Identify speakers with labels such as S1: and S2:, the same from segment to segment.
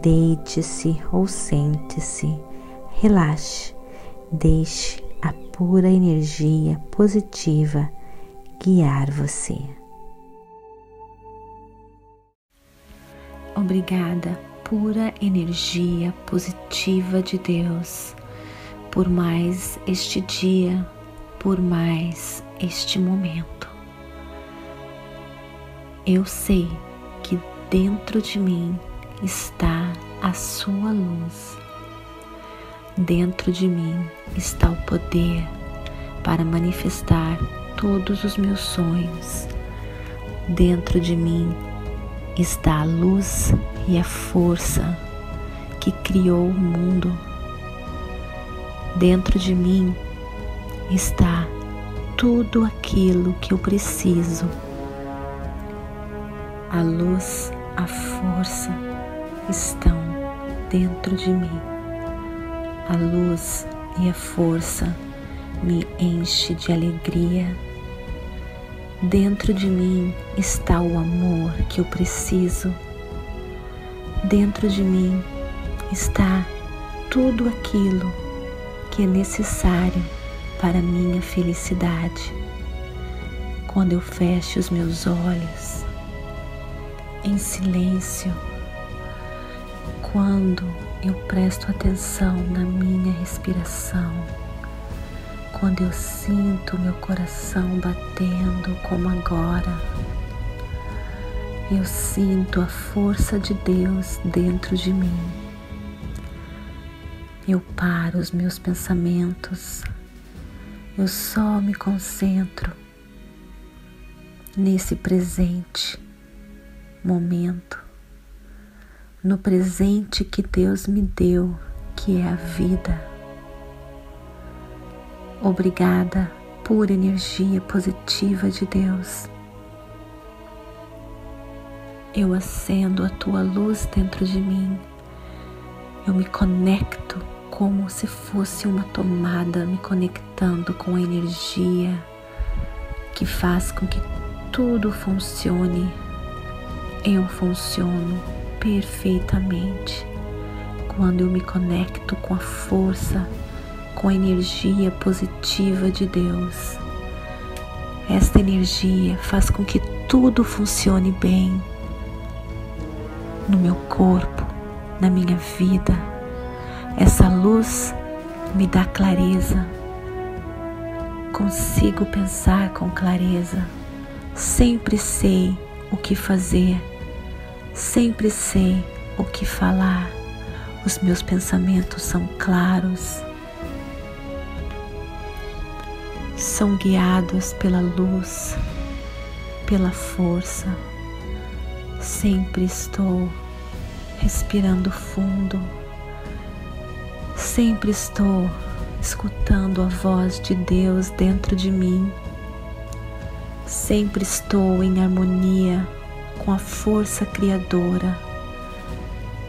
S1: deite-se ou sente-se, relaxe, deixe a pura energia positiva guiar você. Obrigada, pura energia positiva de Deus, por mais este dia, por mais este momento. Eu sei que dentro de mim está a sua luz. Dentro de mim está o poder para manifestar todos os meus sonhos. Dentro de mim está a luz e a força que criou o mundo. Dentro de mim está tudo aquilo que eu preciso. A luz, a força estão dentro de mim. A luz e a força me enche de alegria. Dentro de mim está o amor que eu preciso. Dentro de mim está tudo aquilo que é necessário para minha felicidade. Quando eu fecho os meus olhos em silêncio, quando eu presto atenção na minha respiração, quando eu sinto meu coração batendo como agora, eu sinto a força de Deus dentro de mim. Eu paro os meus pensamentos, eu só me concentro nesse presente momento, no presente que Deus me deu, que é a vida. Obrigada, pura energia positiva de Deus. Eu acendo a tua luz dentro de mim. Eu me conecto como se fosse uma tomada me conectando com a energia que faz com que tudo funcione. Eu funciono perfeitamente quando eu me conecto com a força com a energia positiva de Deus. Esta energia faz com que tudo funcione bem no meu corpo, na minha vida. Essa luz me dá clareza. Consigo pensar com clareza. Sempre sei o que fazer. Sempre sei o que falar. Os meus pensamentos são claros. são guiados pela luz, pela força. Sempre estou respirando fundo, sempre estou escutando a voz de Deus dentro de mim, sempre estou em harmonia com a força criadora.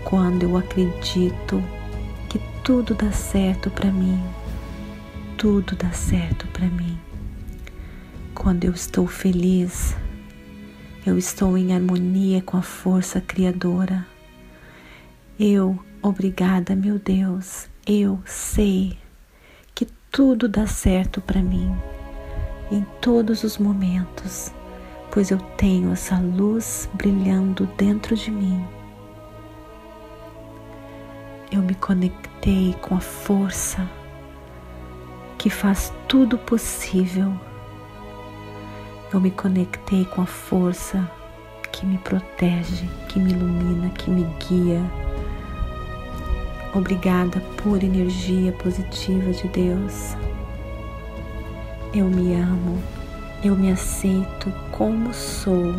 S1: Quando eu acredito que tudo dá certo para mim tudo dá certo para mim. Quando eu estou feliz, eu estou em harmonia com a força criadora. Eu, obrigada, meu Deus, eu sei que tudo dá certo para mim em todos os momentos, pois eu tenho essa luz brilhando dentro de mim. Eu me conectei com a força que faz tudo possível. Eu me conectei com a força que me protege, que me ilumina, que me guia. Obrigada por energia positiva de Deus. Eu me amo, eu me aceito como sou,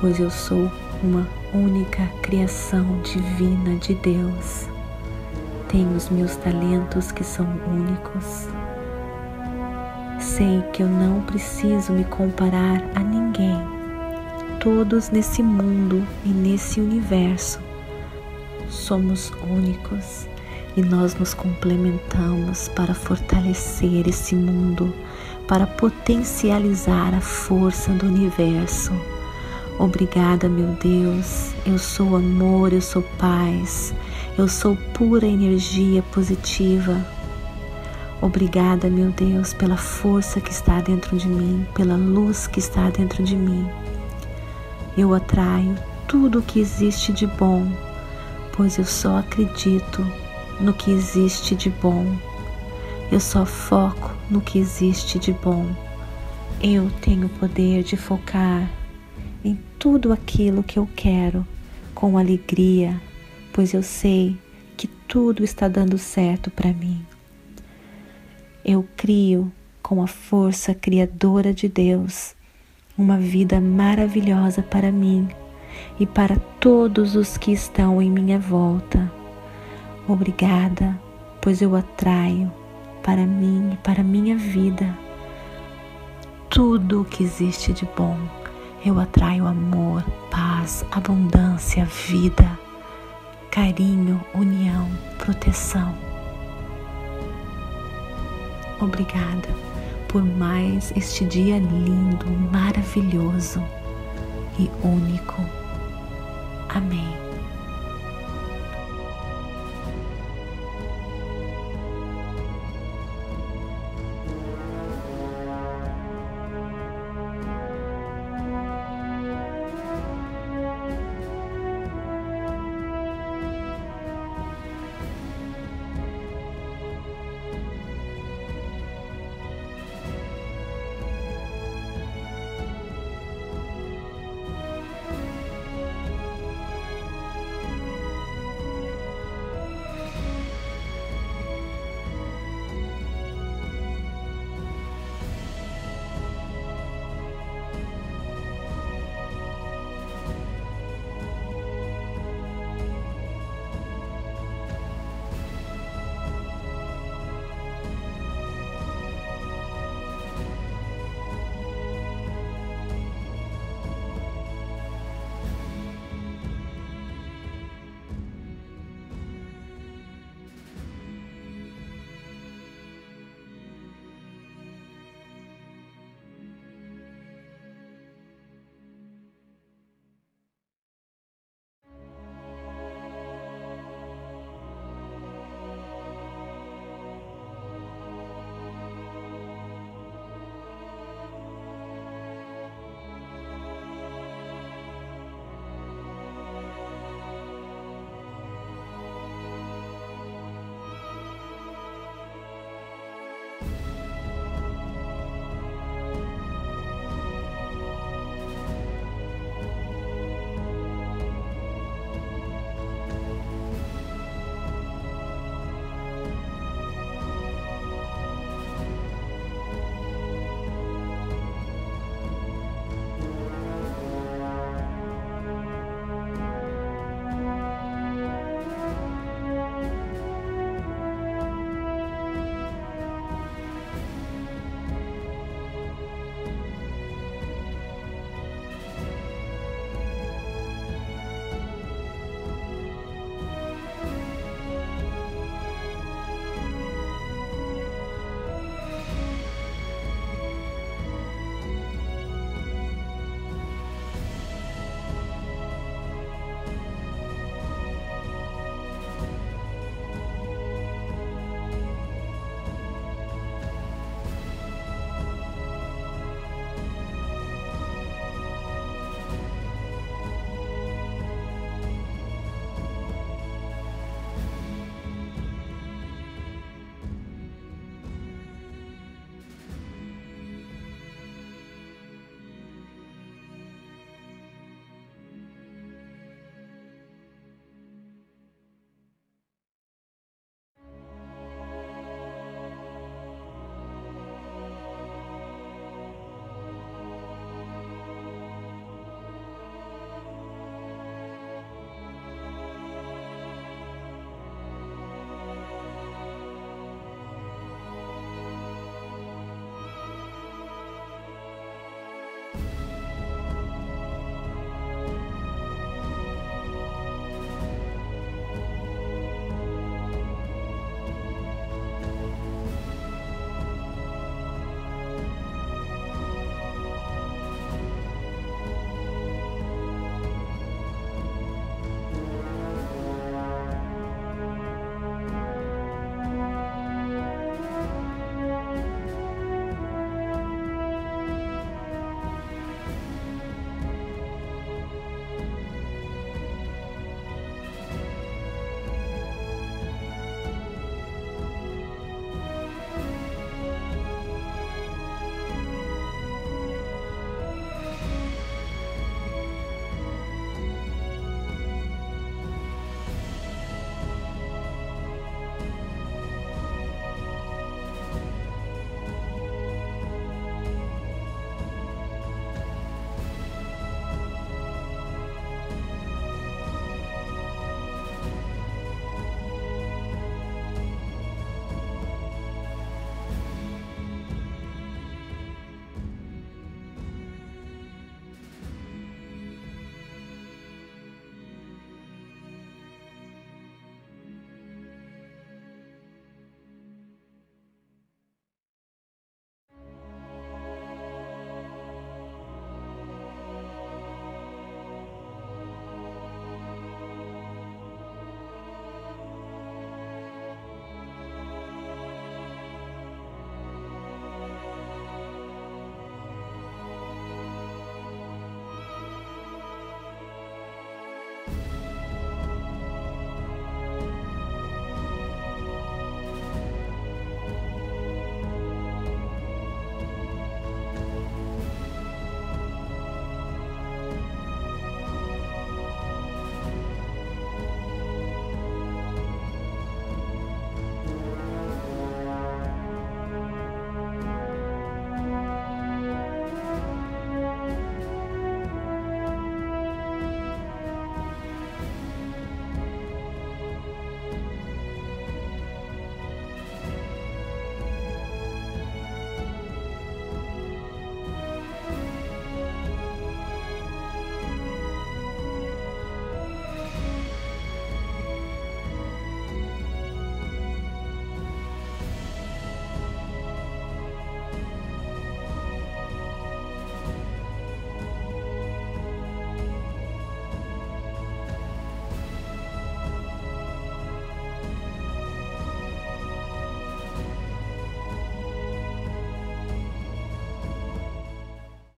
S1: pois eu sou uma única criação divina de Deus. tenho os meus talentos que são únicos. Sei que eu não preciso me comparar a ninguém. Todos nesse mundo e nesse universo somos únicos e nós nos complementamos para fortalecer esse mundo, para potencializar a força do universo. Obrigada, meu Deus. Eu sou amor, eu sou paz, eu sou pura energia positiva. Obrigada, meu Deus, pela força que está dentro de mim, pela luz que está dentro de mim. Eu atraio tudo o que existe de bom, pois eu só acredito no que existe de bom. Eu só foco no que existe de bom. Eu tenho o poder de focar em tudo aquilo que eu quero com alegria, pois eu sei que tudo está dando certo para mim. Eu crio com a força criadora de Deus uma vida maravilhosa para mim e para todos os que estão em minha volta. Obrigada, pois eu atraio para mim e para minha vida tudo o que existe de bom. Eu atraio amor, paz, abundância, vida, carinho, união, proteção. Obrigada por mais este dia lindo, maravilhoso e único. Amém.